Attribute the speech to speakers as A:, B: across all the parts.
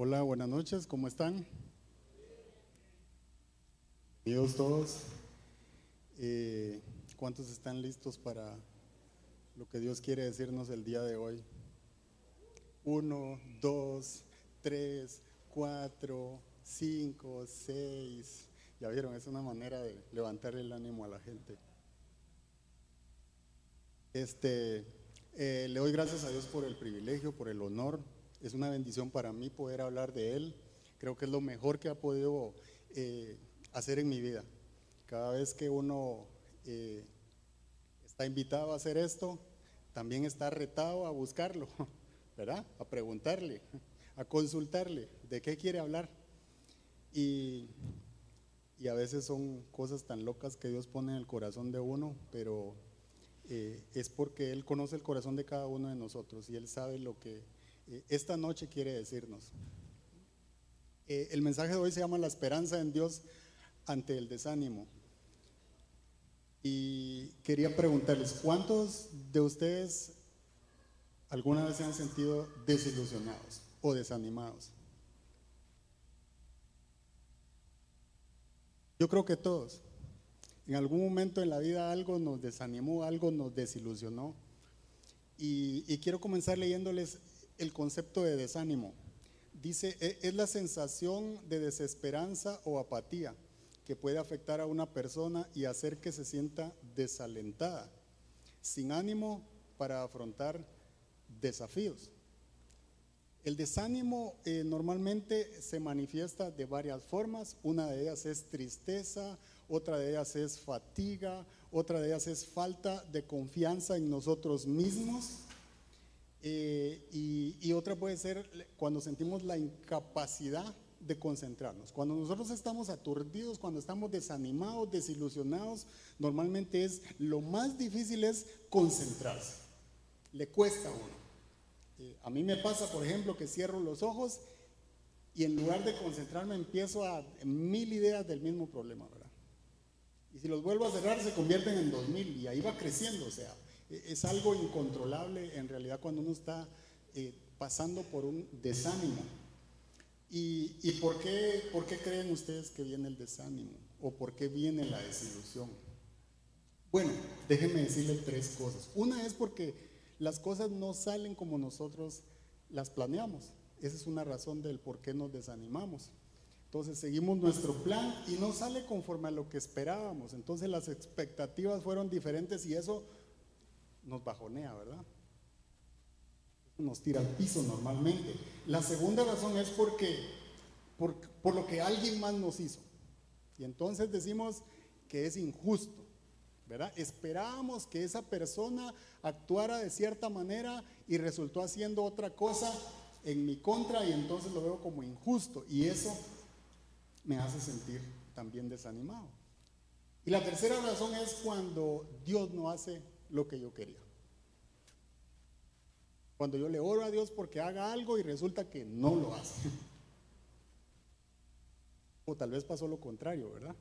A: Hola, buenas noches, ¿cómo están? Bienvenidos todos. Eh, ¿Cuántos están listos para lo que Dios quiere decirnos el día de hoy? Uno, dos, tres, cuatro, cinco, seis. Ya vieron, es una manera de levantar el ánimo a la gente. Este, eh, le doy gracias a Dios por el privilegio, por el honor es una bendición para mí poder hablar de Él. Creo que es lo mejor que ha podido eh, hacer en mi vida. Cada vez que uno eh, está invitado a hacer esto, también está retado a buscarlo, ¿verdad? A preguntarle, a consultarle de qué quiere hablar. Y, a veces son cosas tan locas que Dios pone en el corazón de uno, pero eh, es porque Él conoce el corazón de cada uno de nosotros y Él sabe lo que esta noche quiere decirnos. Eh, el mensaje de hoy se llama La esperanza en Dios ante el desánimo. Y quería preguntarles, ¿cuántos de ustedes alguna vez se han sentido desilusionados o desanimados? Yo creo que todos. En algún momento en la vida algo nos desanimó, algo nos desilusionó. Y quiero comenzar leyéndoles el concepto de desánimo. Dice, e, es la sensación de desesperanza o apatía que puede afectar a una persona y hacer que se sienta desalentada, sin ánimo para afrontar desafíos. El desánimo eh, normalmente se manifiesta de varias formas. Una de ellas es tristeza, otra de ellas es fatiga, otra de ellas es falta de confianza en nosotros mismos eh, y, otra puede ser cuando sentimos la incapacidad de concentrarnos. Cuando nosotros estamos aturdidos, cuando estamos desanimados, desilusionados, normalmente es lo más difícil es concentrarse. Le cuesta a uno. Eh, a mí me pasa, por ejemplo, que cierro los ojos y en lugar de concentrarme empiezo a mil ideas del mismo problema, ¿verdad? Y si los vuelvo a cerrar se convierten en dos mil y ahí va creciendo, o sea, es algo incontrolable en realidad cuando uno está eh, pasando por un desánimo. ¿Y, por, qué, por qué creen ustedes que viene el desánimo? ¿O por qué viene la desilusión? Bueno, déjenme decirle tres cosas. Una es porque las cosas no salen como nosotros las planeamos. Esa es una razón del por qué nos desanimamos. Entonces seguimos nuestro plan y no sale conforme a lo que esperábamos. Entonces las expectativas fueron diferentes y eso nos bajonea, ¿verdad? Nos tira al piso normalmente. La segunda razón es porque, por, lo que alguien más nos hizo. Y entonces decimos que es injusto, ¿verdad? Esperábamos que esa persona actuara de cierta manera y resultó haciendo otra cosa en mi contra y entonces lo veo como injusto. Y eso me hace sentir también desanimado. Y la tercera razón es cuando Dios no hace lo que yo quería. Cuando yo le oro a Dios porque haga algo y resulta que no lo hace. O tal vez pasó lo contrario, ¿verdad?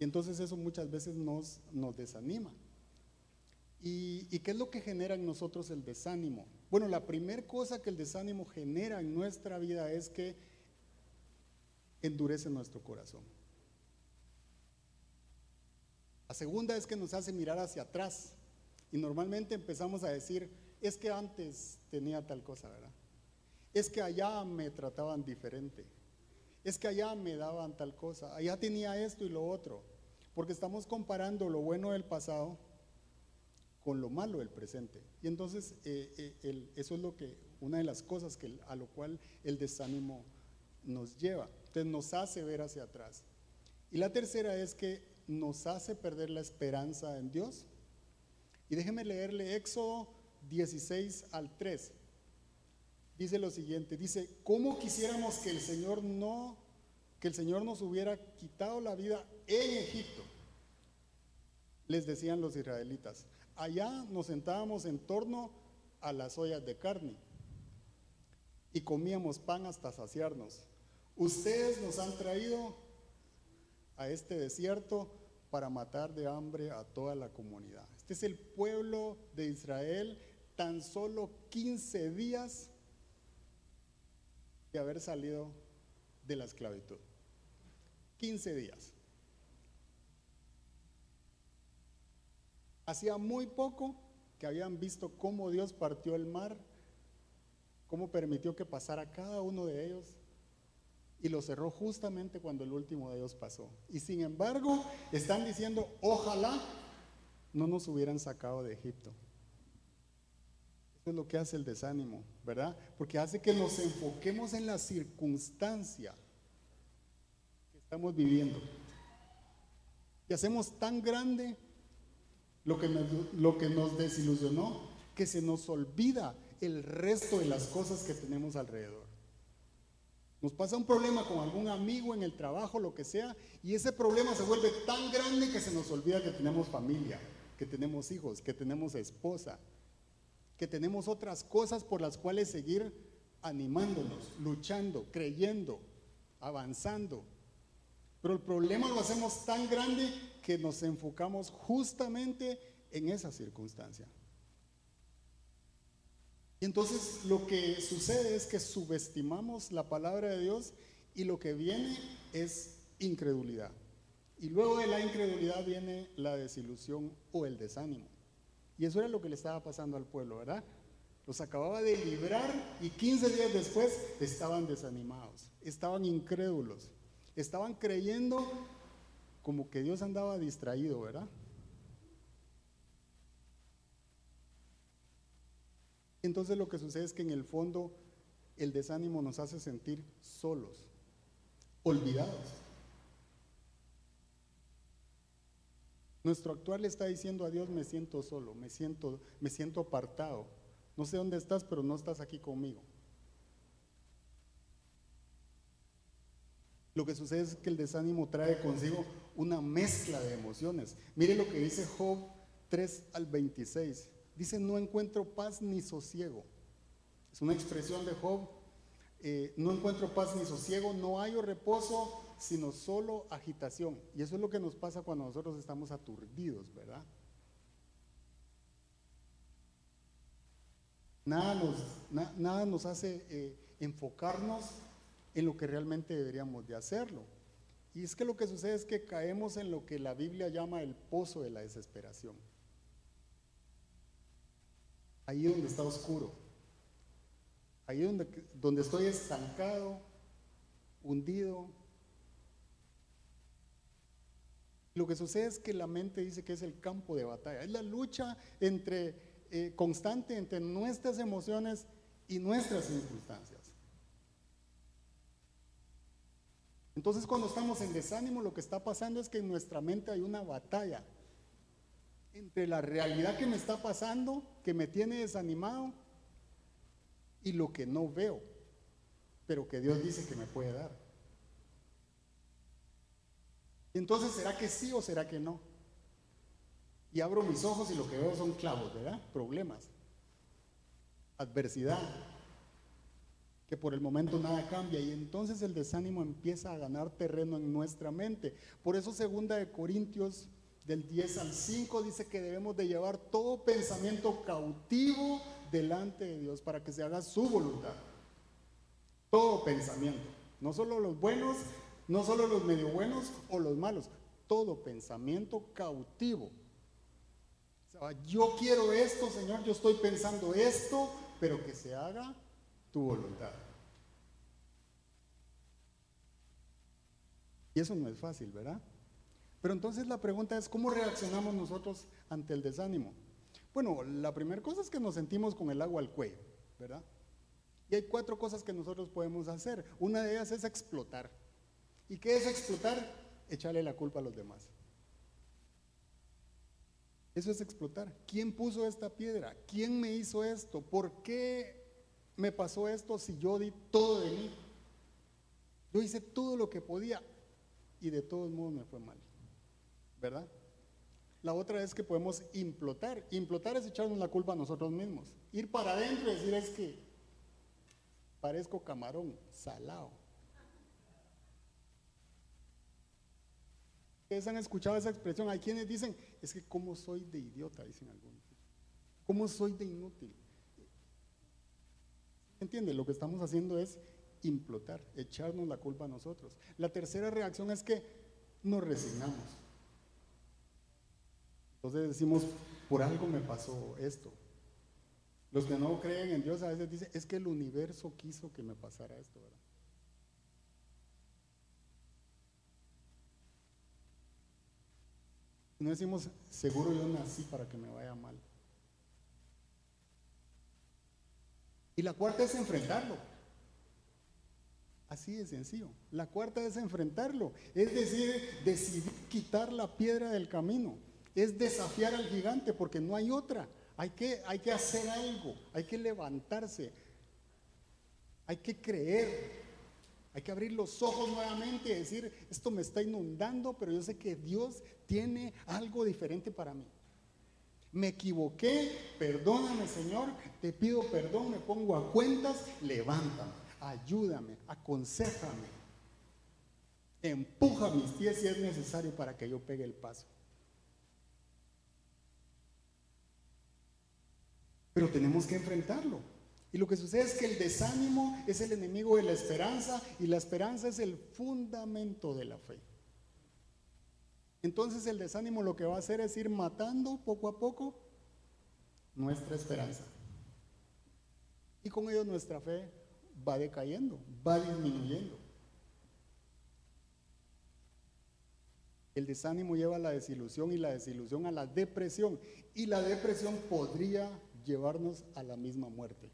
A: Y entonces eso muchas veces nos, nos desanima. ¿Y, ¿Y, qué es lo que genera en nosotros el desánimo? Bueno, la primera cosa que el desánimo genera en nuestra vida es que endurece nuestro corazón. La segunda es que nos hace mirar hacia atrás. Y normalmente empezamos a decir, es que antes tenía tal cosa, ¿verdad? Es que allá me trataban diferente. Es que allá me daban tal cosa. Allá tenía esto y lo otro. Porque estamos comparando lo bueno del pasado con lo malo del presente. Y entonces eh, eh, eso es lo que, una de las cosas que, a lo cual el desánimo nos lleva. Entonces nos hace ver hacia atrás. Y la tercera es que nos hace perder la esperanza en Dios. Y déjeme leerle Éxodo 16 al 3. Dice lo siguiente, dice, ¿cómo quisiéramos que el Señor no, que el Señor nos hubiera quitado la vida en Egipto? Les decían los israelitas. Allá nos sentábamos en torno a las ollas de carne y comíamos pan hasta saciarnos. Ustedes nos han traído a este desierto para matar de hambre a toda la comunidad. Este es el pueblo de Israel, tan solo 15 días de haber salido de la esclavitud. 15 días. Hacía muy poco que habían visto cómo Dios partió el mar, cómo permitió que pasara cada uno de ellos y lo cerró justamente cuando el último de ellos pasó. Y sin embargo, están diciendo, ojalá no nos hubieran sacado de Egipto. Eso es lo que hace el desánimo, ¿verdad? Porque hace que nos enfoquemos en la circunstancia que estamos viviendo. Y hacemos tan grande lo que nos, lo que nos desilusionó que se nos olvida el resto de las cosas que tenemos alrededor. Nos pasa un problema con algún amigo en el trabajo, lo que sea, y ese problema se vuelve tan grande que se nos olvida que tenemos familia, que tenemos hijos, que tenemos esposa, que tenemos otras cosas por las cuales seguir animándonos, luchando, creyendo, avanzando. Pero el problema lo hacemos tan grande que nos enfocamos justamente en esa circunstancia. Y entonces lo que sucede es que subestimamos la palabra de Dios y lo que viene es incredulidad. Y luego de la incredulidad viene la desilusión o el desánimo. Y eso era lo que le estaba pasando al pueblo, ¿verdad? Los acababa de librar y 15 días después estaban desanimados, estaban incrédulos, estaban creyendo como que Dios andaba distraído, ¿verdad? Entonces lo que sucede es que en el fondo el desánimo nos hace sentir solos, olvidados. Nuestro actual le está diciendo a Dios, me siento solo, me siento, me siento apartado. No sé dónde estás, pero no estás aquí conmigo. Lo que sucede es que el desánimo trae consigo una mezcla de emociones. Mire lo que dice Job 3 al 26. Dice, no encuentro paz ni sosiego. Es una expresión de Job. Eh, no encuentro paz ni sosiego, no hay reposo, sino solo agitación. Y eso es lo que nos pasa cuando nosotros estamos aturdidos, ¿verdad? Nada nos, nada nos hace eh, enfocarnos en lo que realmente deberíamos de hacerlo. Y es que lo que sucede es que caemos en lo que la Biblia llama el pozo de la desesperación. Ahí donde está oscuro. Ahí donde, donde estoy estancado, hundido, Lo que sucede es que la mente dice que es el campo de batalla, es la lucha entre, eh, constante entre nuestras emociones y nuestras circunstancias. Entonces cuando estamos en desánimo lo que está pasando es que en nuestra mente hay una batalla entre la realidad que me está pasando, que me tiene desanimado, y lo que no veo, pero que Dios dice que me puede dar. Entonces, ¿será que sí o será que no? Y abro mis ojos y lo que veo son clavos, ¿verdad? Problemas, adversidad, que por el momento nada cambia y entonces el desánimo empieza a ganar terreno en nuestra mente. Por eso segunda de Corintios del 10 al 5 dice que debemos de llevar todo pensamiento cautivo delante de Dios para que se haga su voluntad. Todo pensamiento, no solo los buenos, no solo los medio buenos o los malos, todo pensamiento cautivo. yo quiero esto, Señor, yo estoy pensando esto, pero que se haga tu voluntad. Y eso no es fácil, ¿verdad? Pero entonces la pregunta es, ¿cómo reaccionamos nosotros ante el desánimo? Bueno, la primera cosa es que nos sentimos con el agua al cuello, ¿verdad? Y hay cuatro cosas que nosotros podemos hacer. Una de ellas es explotar. ¿Y qué es explotar? Echarle la culpa a los demás. Eso es explotar. ¿Quién puso esta piedra? ¿Quién me hizo esto? ¿Por qué me pasó esto si yo di todo de mí? Yo hice todo lo que podía y de todos modos me fue mal. ¿Verdad? La otra es que podemos implotar. Implotar es echarnos la culpa a nosotros mismos. Ir para adentro y decir es que parezco camarón salado. Ustedes han escuchado esa expresión. Hay quienes dicen, es que cómo soy de idiota, dicen algunos. ¿Cómo soy de inútil? ¿Entiende? Lo que estamos haciendo es implotar, echarnos la culpa a nosotros. La tercera reacción es que nos resignamos. Entonces decimos, por algo me pasó esto. Los que no creen en Dios a veces dicen, es que el universo quiso que me pasara esto, ¿verdad? No decimos, seguro yo nací para que me vaya mal. Y la cuarta es enfrentarlo. Así de sencillo. La cuarta es enfrentarlo. Es decir, decidir quitar la piedra del camino. Es desafiar al gigante porque no hay otra. Hay que, hay que hacer algo. Hay que levantarse. Hay que creer. Hay que abrir los ojos nuevamente y decir, esto me está inundando, pero yo sé que Dios tiene algo diferente para mí. Me equivoqué, perdóname Señor, te pido perdón, me pongo a cuentas, levántame, ayúdame, aconsejame, empuja mis pies si es necesario para que yo pegue el paso. Pero tenemos que enfrentarlo. Y lo que sucede es que el desánimo es el enemigo de la esperanza y la esperanza es el fundamento de la fe. Entonces el desánimo lo que va a hacer es ir matando poco a poco nuestra esperanza. Y con ello nuestra fe va decayendo, va disminuyendo. El desánimo lleva a la desilusión y la desilusión a la depresión. Y la depresión podría llevarnos a la misma muerte.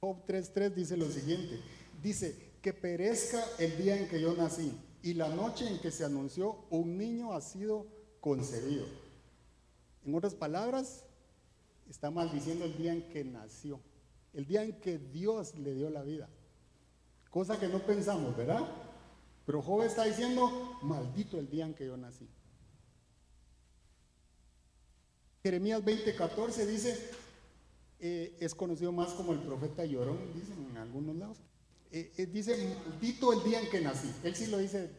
A: Job 3.3 dice lo siguiente. Dice, que perezca el día en que yo nací y la noche en que se anunció un niño ha sido concebido. En otras palabras, está maldiciendo el día en que nació, el día en que Dios le dio la vida. Cosa que no pensamos, ¿verdad? Pero Job está diciendo, maldito el día en que yo nací. Jeremías 20:14 dice, eh, es conocido más como el profeta llorón, dicen en algunos lados. Eh, eh, dice, maldito el día en que nací. Él sí lo dice,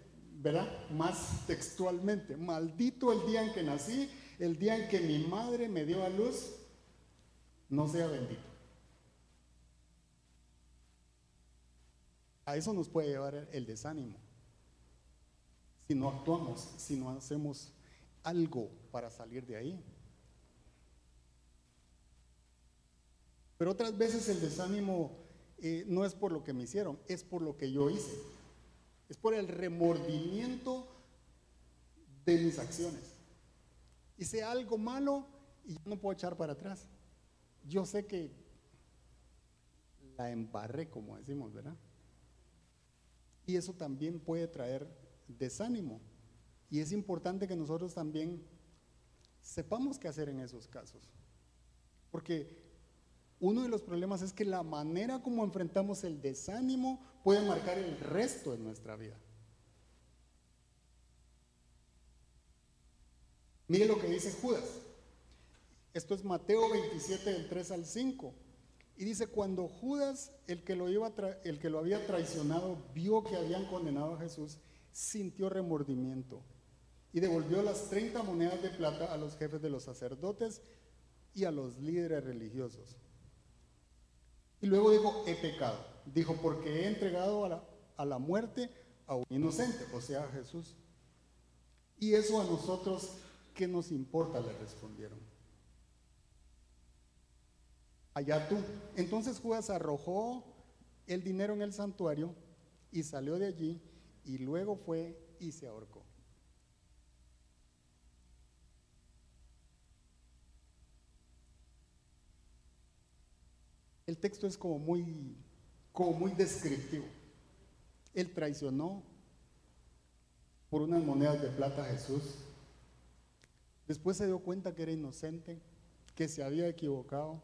A: ¿verdad? Más textualmente. Maldito el día en que nací, el día en que mi madre me dio a luz, no sea bendito. A eso nos puede llevar el desánimo. Si no actuamos, si no hacemos algo para salir de ahí. Pero otras veces el desánimo eh, no es por lo que me hicieron, es por lo que yo hice. Es por el remordimiento de mis acciones. Hice algo malo y yo no puedo echar para atrás. Yo sé que la embarré, como decimos, ¿verdad? Y eso también puede traer desánimo. Y es importante que nosotros también sepamos qué hacer en esos casos. Porque uno de los problemas es que la manera como enfrentamos el desánimo puede marcar el resto de nuestra vida. Mire lo que dice Judas. Esto es Mateo 27 del 3 al 5. Y dice, cuando Judas, el que, lo el que lo había traicionado, vio que habían condenado a Jesús, sintió remordimiento y devolvió las 30 monedas de plata a los jefes de los sacerdotes y a los líderes religiosos. Y luego dijo, he pecado. Dijo, porque he entregado a la, a la muerte a un inocente, o sea, a Jesús. Y eso a nosotros, ¿qué nos importa? Le respondieron. Allá tú. Entonces Judas arrojó el dinero en el santuario y salió de allí y luego fue y se ahorcó. El texto es como muy, como muy descriptivo. Él traicionó por unas monedas de plata a Jesús. Después se dio cuenta que era inocente, que se había equivocado.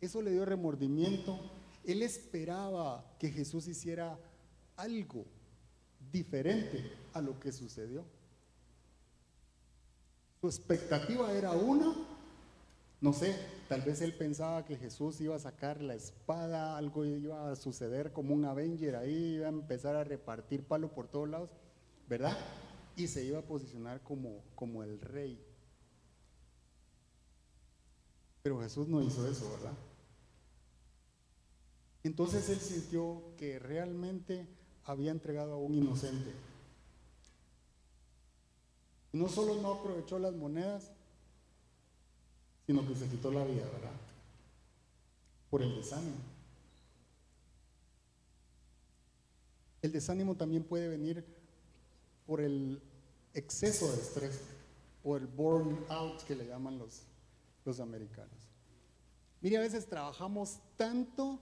A: Eso le dio remordimiento. Él esperaba que Jesús hiciera algo diferente a lo que sucedió. Su expectativa era una no sé, tal vez él pensaba que Jesús iba a sacar la espada, algo iba a suceder como un Avenger ahí, iba a empezar a repartir palo por todos lados, ¿verdad? Y se iba a posicionar como, como el rey. Pero Jesús no hizo eso, ¿verdad? Entonces él sintió que realmente había entregado a un inocente. no solo no aprovechó las monedas, sino que se quitó la vida, ¿verdad? Por el desánimo. El desánimo también puede venir por el exceso de estrés o el burn out que le llaman los, los americanos. Mire, a veces trabajamos tanto,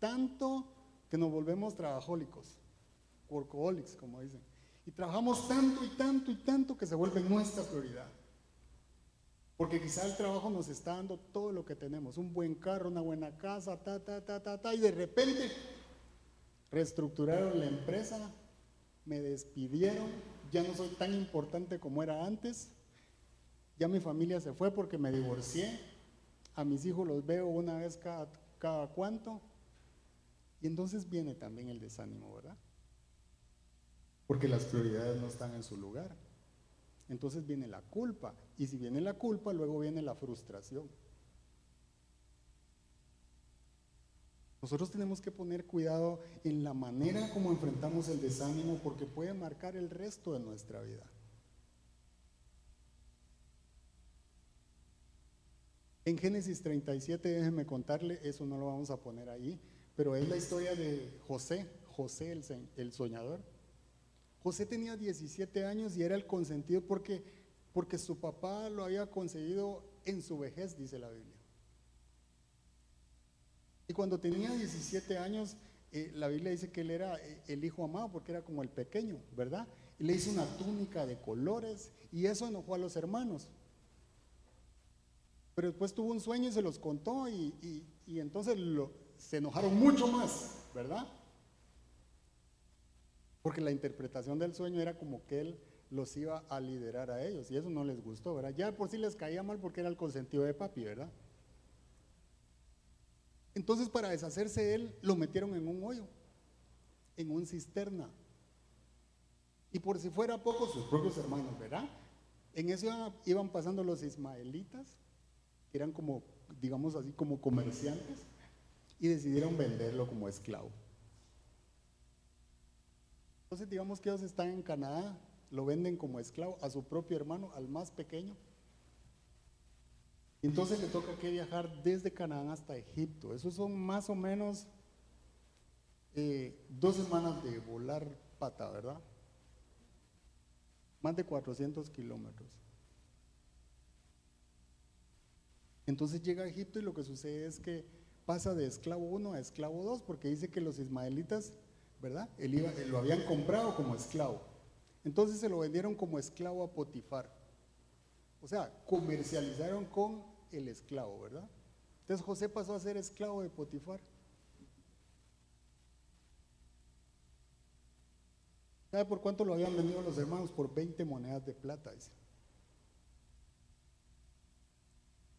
A: tanto que nos volvemos trabajólicos, workaholics, como dicen. Y trabajamos tanto y tanto y tanto que se vuelve nuestra prioridad. Porque quizá el trabajo nos está dando todo lo que tenemos, un buen carro, una buena casa, ta, ta, ta, ta, ta, y de repente reestructuraron la empresa, me despidieron, ya no soy tan importante como era antes, ya mi familia se fue porque me divorcié, a mis hijos los veo una vez cada, cada cuánto, y entonces viene también el desánimo, ¿verdad? Porque las prioridades no están en su lugar. Entonces viene la culpa. Y si viene la culpa, luego viene la frustración. Nosotros tenemos que poner cuidado en la manera como enfrentamos el desánimo porque puede marcar el resto de nuestra vida. En Génesis 37, déjenme contarle, eso no lo vamos a poner ahí, pero es la historia de José, José el, el soñador. José tenía 17 años y era el consentido porque, porque su papá lo había conseguido en su vejez, dice la Biblia. Y cuando tenía 17 años, eh, la Biblia dice que él era eh, el hijo amado porque era como el pequeño, ¿verdad? Y le hizo una túnica de colores y eso enojó a los hermanos. Pero después tuvo un sueño y se los contó y, entonces se enojaron mucho más, ¿verdad? Porque la interpretación del sueño era como que él los iba a liderar a ellos y eso no les gustó, ¿verdad? Ya por sí les caía mal porque era el consentido de papi, ¿verdad? Entonces para deshacerse de él lo metieron en un hoyo, en un cisterna. Y por si fuera poco, sus propios hermanos, ¿verdad? En eso iban pasando los ismaelitas, que eran como, digamos así, como comerciantes, y decidieron venderlo como esclavo. Entonces digamos que ellos están en Canadá, lo venden como esclavo a su propio hermano, al más pequeño. Entonces le toca que viajar desde Canadá hasta Egipto. Esos son más o menos eh, dos semanas de volar pata, ¿verdad? Más de 400 kilómetros. Entonces llega a Egipto y lo que sucede es que pasa de esclavo 1 a esclavo 2 porque dice que los ismaelitas ¿verdad? Él, lo habían comprado como esclavo. Entonces se lo vendieron como esclavo a Potifar. O sea, comercializaron con el esclavo, ¿verdad? Entonces José pasó a ser esclavo de Potifar. ¿Sabe por cuánto lo habían vendido los hermanos? Por 20 monedas de plata, dice.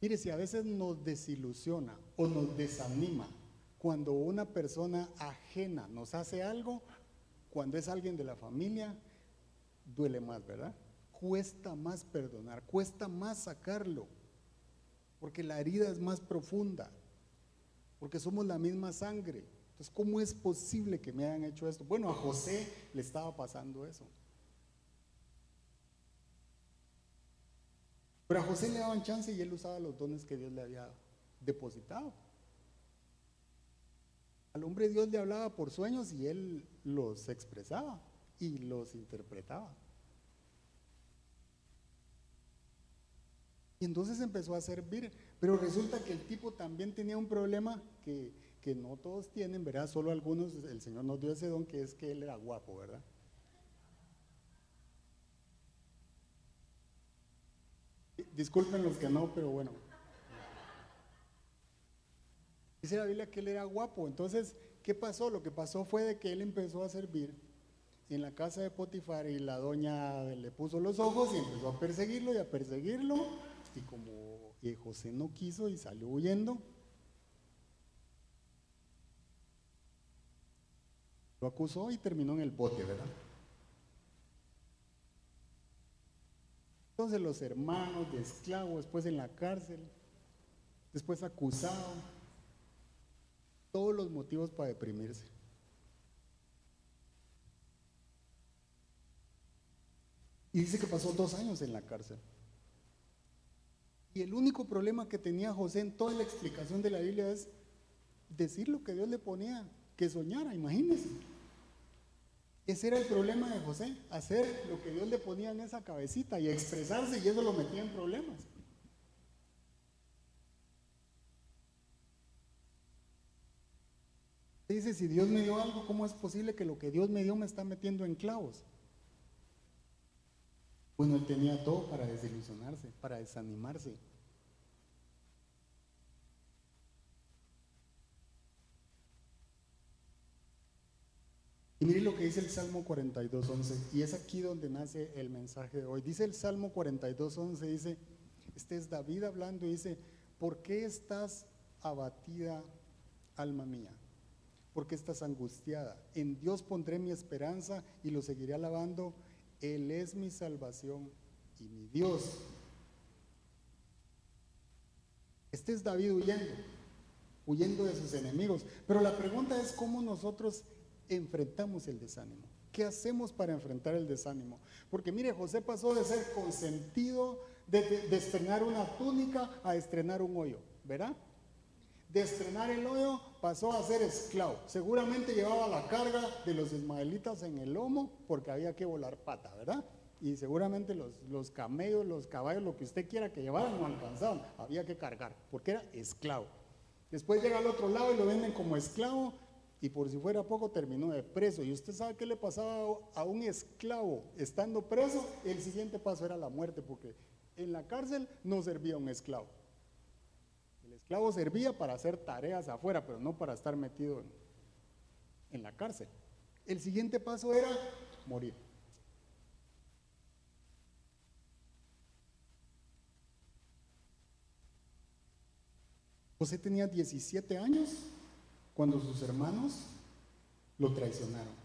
A: Mire, si a veces nos desilusiona o nos desanima cuando una persona ajena nos hace algo, cuando es alguien de la familia, duele más, ¿verdad? Cuesta más perdonar, cuesta más sacarlo, porque la herida es más profunda, porque somos la misma sangre. Entonces, ¿cómo es posible que me hayan hecho esto? Bueno, a José le estaba pasando eso. Pero a José le daban chance y él usaba los dones que Dios le había depositado. Al hombre Dios le hablaba por sueños y él los expresaba y los interpretaba. Y entonces empezó a servir, pero resulta que el tipo también tenía un problema que, que no todos tienen, ¿verdad? Solo algunos, el Señor nos dio ese don que es que él era guapo, ¿verdad? Disculpen los que no, pero bueno, Dice la Biblia que él era guapo. Entonces, ¿qué pasó? Lo que pasó fue de que él empezó a servir en la casa de Potifar y la doña le puso los ojos y empezó a perseguirlo y a perseguirlo. Y como José no quiso y salió huyendo, lo acusó y terminó en el bote, ¿verdad? Entonces los hermanos de esclavo, después en la cárcel, después acusado todo los motivos para deprimirse. Y dice que pasó dos años en la cárcel. Y el único problema que tenía José en toda la explicación de la Biblia es decir lo que Dios le ponía, que soñara, imagínense. Ese era el problema de José, hacer lo que Dios le ponía en esa cabecita y expresarse y eso lo metía en problemas. Dice, si Dios me dio algo, ¿cómo es posible que lo que Dios me dio me está metiendo en clavos? Bueno, él tenía todo para desilusionarse, para desanimarse. Y mire lo que dice el Salmo 42.11, y es aquí donde nace el mensaje de hoy. Dice el Salmo 42.11, dice, este es David hablando, y dice, ¿por qué estás abatida, alma mía? ¿Por qué estás angustiada? En Dios pondré mi esperanza y lo seguiré alabando él es mi salvación y mi Dios. Este es David huyendo, huyendo de sus enemigos. Pero la pregunta es cómo nosotros enfrentamos el desánimo. ¿Qué hacemos para enfrentar el desánimo? Porque mire, José pasó de ser consentido de, de estrenar una túnica a estrenar un hoyo, ¿verdad? De estrenar el hoyo pasó a ser esclavo. Seguramente llevaba la carga de los ismaelitas en el lomo porque había que volar pata, ¿verdad? Y seguramente los, los camellos, los caballos, lo que usted quiera que llevaran no alcanzaban, había que cargar porque era esclavo. Después llega al otro lado y lo venden como esclavo y por si fuera poco terminó de preso. Y usted sabe qué le pasaba a un esclavo estando preso, el siguiente paso era la muerte porque en la cárcel no servía un esclavo esclavo servía para hacer tareas afuera, pero no para estar metido en, la cárcel. El siguiente paso era morir. José tenía 17 años cuando sus hermanos lo traicionaron.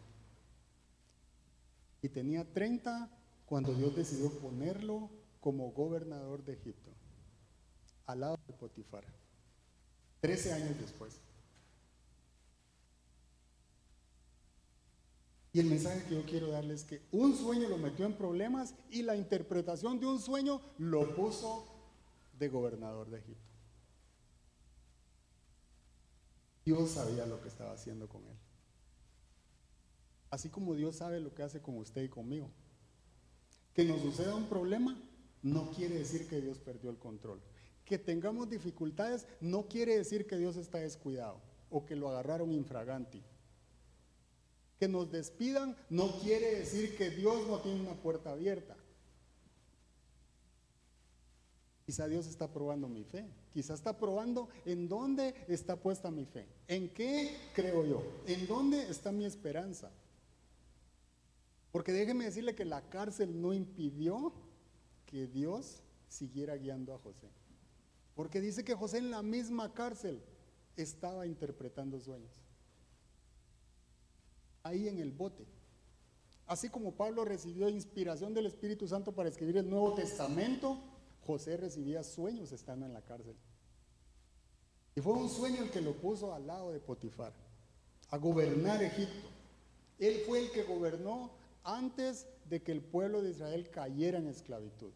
A: Y tenía 30 cuando Dios decidió ponerlo como gobernador de Egipto, al lado de Potifar. Trece años después. Y el mensaje que yo quiero darles es que un sueño lo metió en problemas y la interpretación de un sueño lo puso de gobernador de Egipto. Dios sabía lo que estaba haciendo con él. Así como Dios sabe lo que hace con usted y conmigo. Que nos suceda un problema no quiere decir que Dios perdió el control que tengamos dificultades no quiere decir que Dios está descuidado o que lo agarraron infraganti. Que nos despidan no quiere decir que Dios no tiene una puerta abierta. Quizá Dios está probando mi fe. Quizá está probando en dónde está puesta mi fe. ¿En qué creo yo? ¿En dónde está mi esperanza? Porque déjeme decirle que la cárcel no impidió que Dios siguiera guiando a José. Porque dice que José en la misma cárcel estaba interpretando sueños. Ahí en el bote. Así como Pablo recibió inspiración del Espíritu Santo para escribir el Nuevo Testamento, José recibía sueños estando en la cárcel. Y fue un sueño el que lo puso al lado de Potifar, a gobernar Egipto. Él fue el que gobernó antes de que el pueblo de Israel cayera en esclavitud.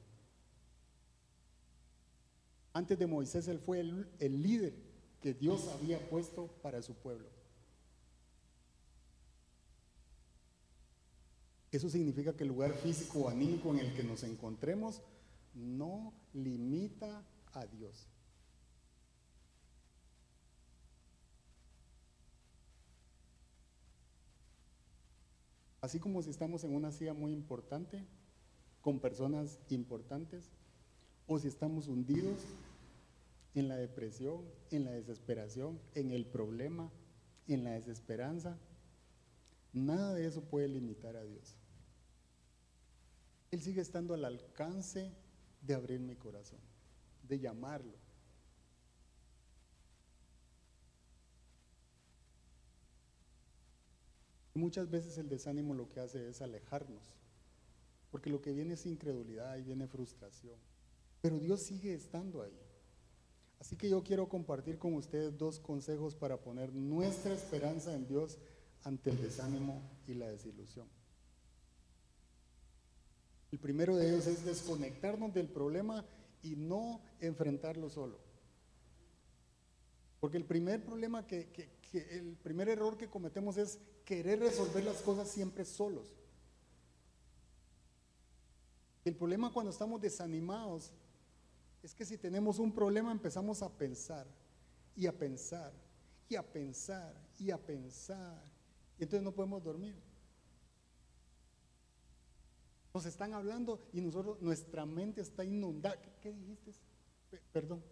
A: Antes de Moisés, él fue el, líder que Dios había puesto para su pueblo. Eso significa que el lugar físico o anímico en el que nos encontremos no limita a Dios. Así como si estamos en una silla muy importante, con personas importantes, o si estamos hundidos en la depresión, en la desesperación, en el problema, en la desesperanza. Nada de eso puede limitar a Dios. Él sigue estando al alcance de abrir mi corazón, de llamarlo. Muchas veces el desánimo lo que hace es alejarnos, porque lo que viene es incredulidad y viene frustración. Pero Dios sigue estando ahí. Así que yo quiero compartir con ustedes dos consejos para poner nuestra esperanza en Dios ante el desánimo y la desilusión. El primero de ellos es desconectarnos del problema y no enfrentarlo solo. Porque el primer problema que, el primer error que cometemos es querer resolver las cosas siempre solos. El problema cuando estamos desanimados es que si tenemos un problema empezamos a pensar y a pensar y a pensar y a pensar. Y entonces no podemos dormir. Nos están hablando y nosotros, nuestra mente está inundada. ¿Qué, dijiste? perdón.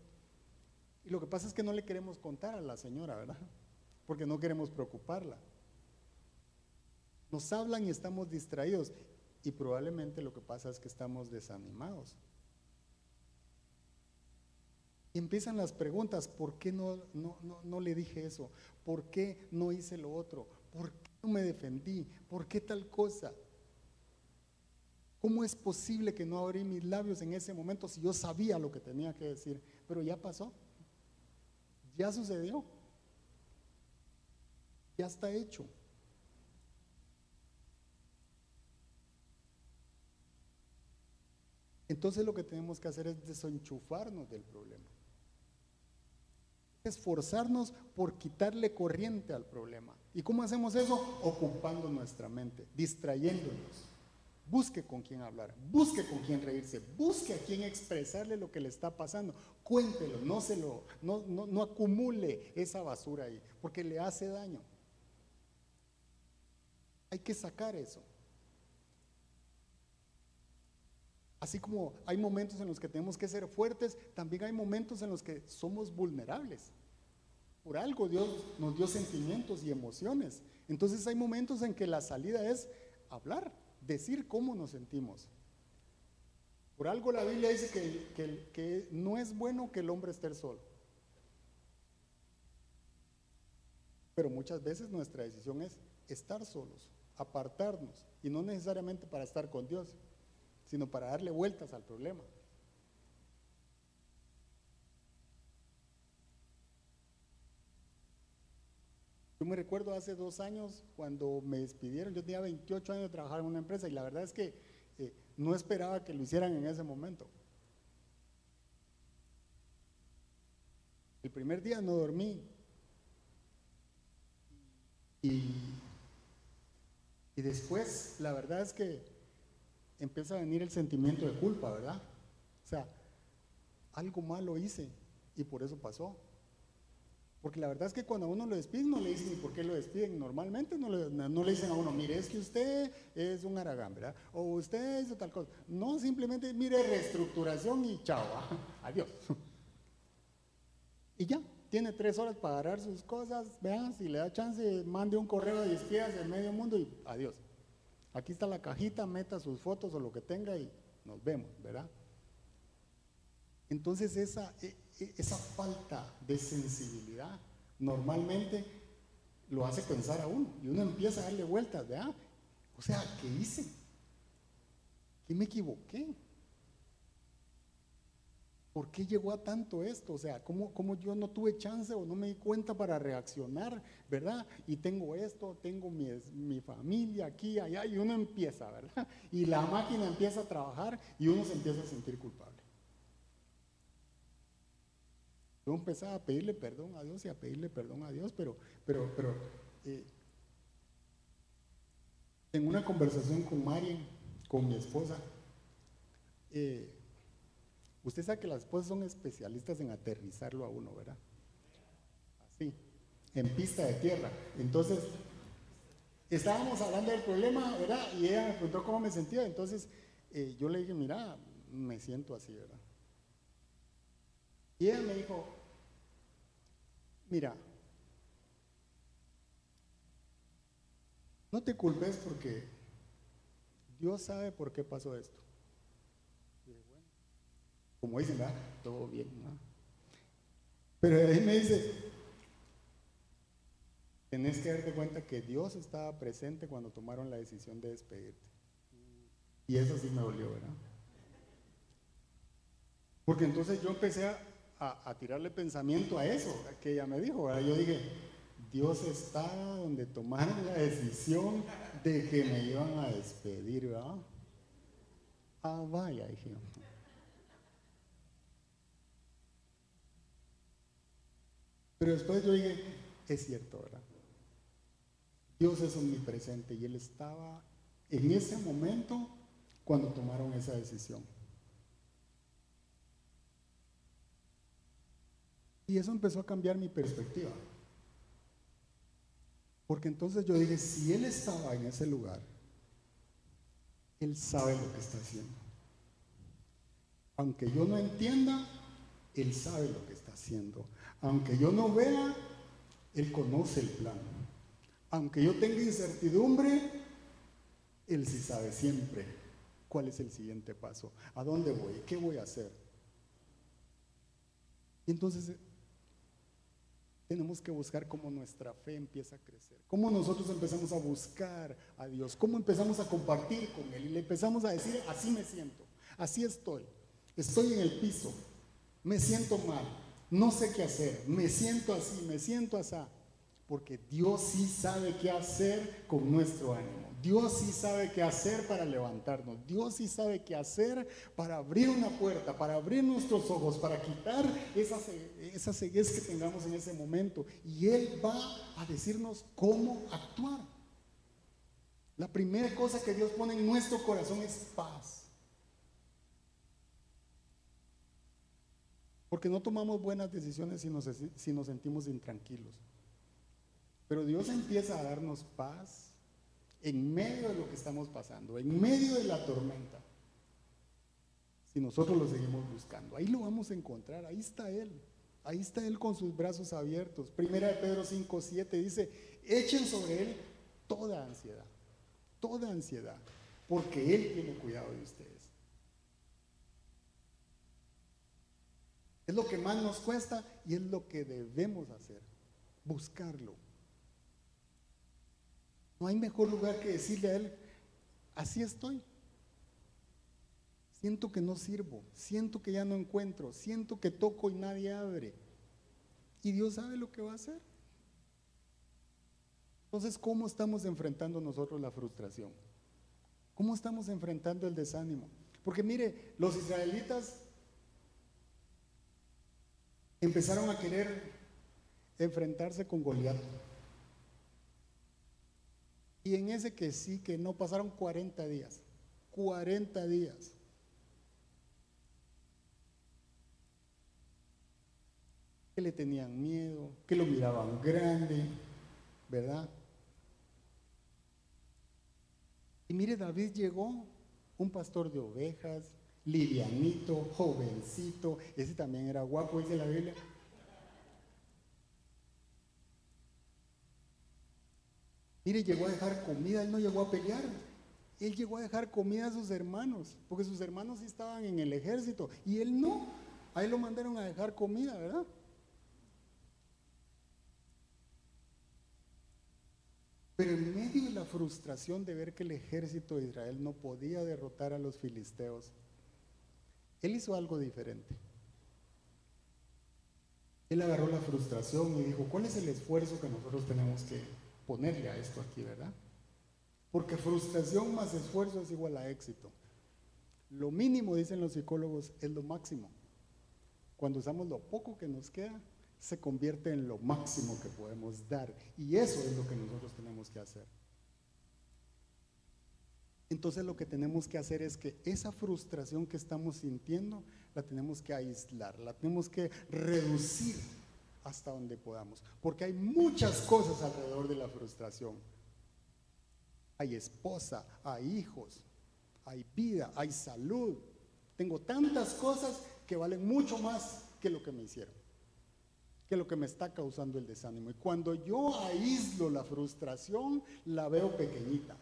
A: Y lo que pasa es que no le queremos contar a la señora, ¿verdad? Porque no queremos preocuparla. Nos hablan y estamos distraídos. Y probablemente lo que pasa es que estamos desanimados. Y empiezan las preguntas, ¿por qué no, no, no, le dije eso? ¿Por qué no hice lo otro? ¿Por qué no me defendí? ¿Por qué tal cosa? ¿Cómo es posible que no abrí mis labios en ese momento si yo sabía lo que tenía que decir? Pero ya pasó. Ya sucedió. Ya está hecho. Entonces lo que tenemos que hacer es desenchufarnos del problema. Esforzarnos por quitarle corriente al problema. ¿Y cómo hacemos eso? Ocupando nuestra mente, distrayéndonos. Busque con quién hablar, busque con quién reírse, busque a quién expresarle lo que le está pasando. Cuéntelo, no se lo, no, no, no acumule esa basura ahí, porque le hace daño. Hay que sacar eso. Así como hay momentos en los que tenemos que ser fuertes, también hay momentos en los que somos vulnerables. Por algo Dios nos dio sentimientos y emociones. Entonces hay momentos en que la salida es hablar, decir cómo nos sentimos. Por algo la Biblia dice que, que no es bueno que el hombre esté solo. Pero muchas veces nuestra decisión es estar solos, apartarnos, y no necesariamente para estar con Dios, sino para darle vueltas al problema. Yo me recuerdo hace dos años cuando me despidieron, yo tenía 28 años de trabajar en una empresa y la verdad es que eh, no esperaba que lo hicieran en ese momento. El primer día no dormí y, y después la verdad es que empieza a venir el sentimiento de culpa, ¿verdad? O sea, algo malo hice y por eso pasó. Porque la verdad es que cuando a uno lo despiden, no le dicen ni por qué lo despiden. Normalmente no le, no le dicen a uno, mire, es que usted es un aragán, ¿verdad? O usted hizo tal cosa. No, simplemente, mire, reestructuración y chao, adiós. Y ya, tiene tres horas para agarrar sus cosas, vean, si le da chance, mande un correo de espías en medio mundo y adiós. Aquí está la cajita, meta sus fotos o lo que tenga y nos vemos, ¿verdad? Entonces esa, e, e, esa falta de sensibilidad normalmente lo hace pensar a uno y uno empieza a darle vueltas, ¿verdad? O sea, ¿qué hice? ¿Qué me equivoqué? ¿Por qué llegó a tanto esto? O sea, ¿cómo, ¿cómo, yo no tuve chance o no me di cuenta para reaccionar, verdad? Y tengo esto, tengo mi, mi, familia aquí, allá, y uno empieza, ¿verdad? Y la máquina empieza a trabajar y uno se empieza a sentir culpable. Yo empezaba a pedirle perdón a Dios y a pedirle perdón a Dios, pero, pero, pero, eh, en una conversación con Marian, con mi esposa, eh, Usted sabe que las esposas son especialistas en aterrizarlo a uno, ¿verdad? Así, en pista de tierra. Entonces, estábamos hablando del problema, ¿verdad? Y ella me preguntó cómo me sentía. Entonces, eh, yo le dije, mira, me siento así, ¿verdad? Y ella me dijo, mira, no te culpes porque Dios sabe por qué pasó esto como dicen, ¿verdad? Todo bien, ¿no? Pero ahí me dice, tenés que darte cuenta que Dios estaba presente cuando tomaron la decisión de despedirte. Y eso sí me dolió, ¿verdad? Porque entonces yo empecé a, tirarle pensamiento a eso que ella me dijo. Yo dije, Dios estaba donde tomaron la decisión de que me iban a despedir, ¿verdad? Ah, vaya, dije. Pero después yo dije, es cierto, ¿verdad? Dios es omnipresente y Él estaba en ese momento cuando tomaron esa decisión. Y eso empezó a cambiar mi perspectiva. Porque entonces yo dije, si Él estaba en ese lugar, Él sabe lo que está haciendo. Aunque yo no entienda, Él sabe lo que está haciendo. Aunque yo no vea, Él conoce el plan. Aunque yo tenga incertidumbre, Él sí sabe siempre cuál es el siguiente paso, a dónde voy, qué voy a hacer. Y entonces tenemos que buscar cómo nuestra fe empieza a crecer, cómo nosotros empezamos a buscar a Dios, cómo empezamos a compartir con Él. Y le empezamos a decir, así me siento, así estoy, estoy en el piso, me siento mal, no sé qué hacer, me siento así, me siento así, porque Dios sí sabe qué hacer con nuestro ánimo. Dios sí sabe qué hacer para levantarnos. Dios sí sabe qué hacer para abrir una puerta, para abrir nuestros ojos, para quitar esa, esa ceguez que tengamos en ese momento. Y Él va a decirnos cómo actuar. La primera cosa que Dios pone en nuestro corazón es paz. Porque no tomamos buenas decisiones si nos, sentimos intranquilos. Pero Dios empieza a darnos paz en medio de lo que estamos pasando, en medio de la tormenta. Si nosotros lo seguimos buscando, ahí lo vamos a encontrar, ahí está Él. Ahí está Él con sus brazos abiertos. Primera de Pedro 5, 7 dice, echen sobre Él toda ansiedad, toda ansiedad, porque Él tiene cuidado de ustedes. Es lo que más nos cuesta y es lo que debemos hacer, buscarlo. No hay mejor lugar que decirle a Él, así estoy. Siento que no sirvo, siento que ya no encuentro, siento que toco y nadie abre. Y Dios sabe lo que va a hacer. Entonces, ¿cómo estamos enfrentando nosotros la frustración? ¿Cómo estamos enfrentando el desánimo? Porque mire, los israelitas empezaron a querer enfrentarse con Goliat. Y en ese que sí, que no, pasaron 40 días. 40 días. Que le tenían miedo, que lo miraban grande, ¿verdad? Y mire, David llegó, un pastor de ovejas, livianito, jovencito, ese también era guapo, dice la Biblia. Mire, llegó a dejar comida, él no llegó a pelear. Él llegó a dejar comida a sus hermanos, porque sus hermanos estaban en el ejército y él no. Ahí lo mandaron a dejar comida, ¿verdad? Pero en medio de la frustración de ver que el ejército de Israel no podía derrotar a los filisteos, él hizo algo diferente. Él agarró la frustración y dijo, ¿cuál es el esfuerzo que nosotros tenemos que ponerle a esto aquí, verdad? Porque frustración más esfuerzo es igual a éxito. Lo mínimo, dicen los psicólogos, es lo máximo. Cuando usamos lo poco que nos queda, se convierte en lo máximo que podemos dar. Y eso es lo que nosotros tenemos que hacer. Entonces lo que tenemos que hacer es que esa frustración que estamos sintiendo la tenemos que aislar, la tenemos que reducir hasta donde podamos, porque hay muchas cosas alrededor de la frustración. Hay esposa, hay hijos, hay vida, hay salud. Tengo tantas cosas que valen mucho más que lo que me hicieron, que lo que me está causando el desánimo. Y cuando yo aíslo la frustración, la veo pequeñita.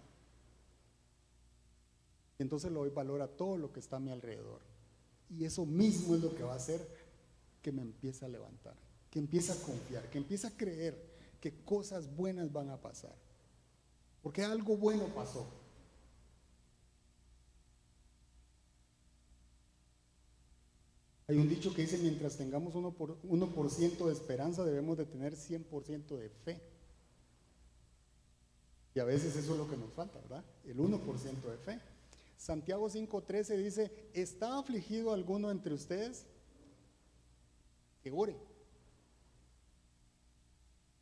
A: Y entonces le doy valor a todo lo que está a mi alrededor. Y eso mismo es lo que va a hacer que me empiece a levantar que empieza a confiar, que empieza a creer que cosas buenas van a pasar. Porque algo bueno pasó. Hay un dicho que dice, mientras tengamos 1%, por, 1 de esperanza, debemos de tener 100% de fe. Y a veces eso es lo que nos falta, ¿verdad? El 1% de fe. Santiago 5:13 dice, ¿está afligido alguno entre ustedes? Que ore.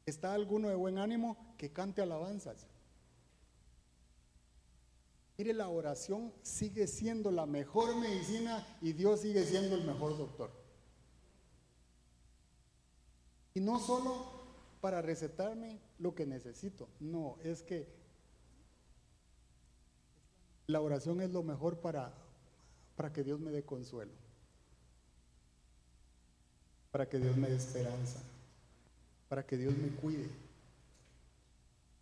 A: ¿Está alguno de buen ánimo? Que cante alabanzas. Mire, la oración sigue siendo la mejor medicina y Dios sigue siendo el mejor doctor. Y no solo para recetarme lo que necesito, no, es que la oración es lo mejor para, para que Dios me dé consuelo, para que Dios me dé esperanza para que Dios me cuide.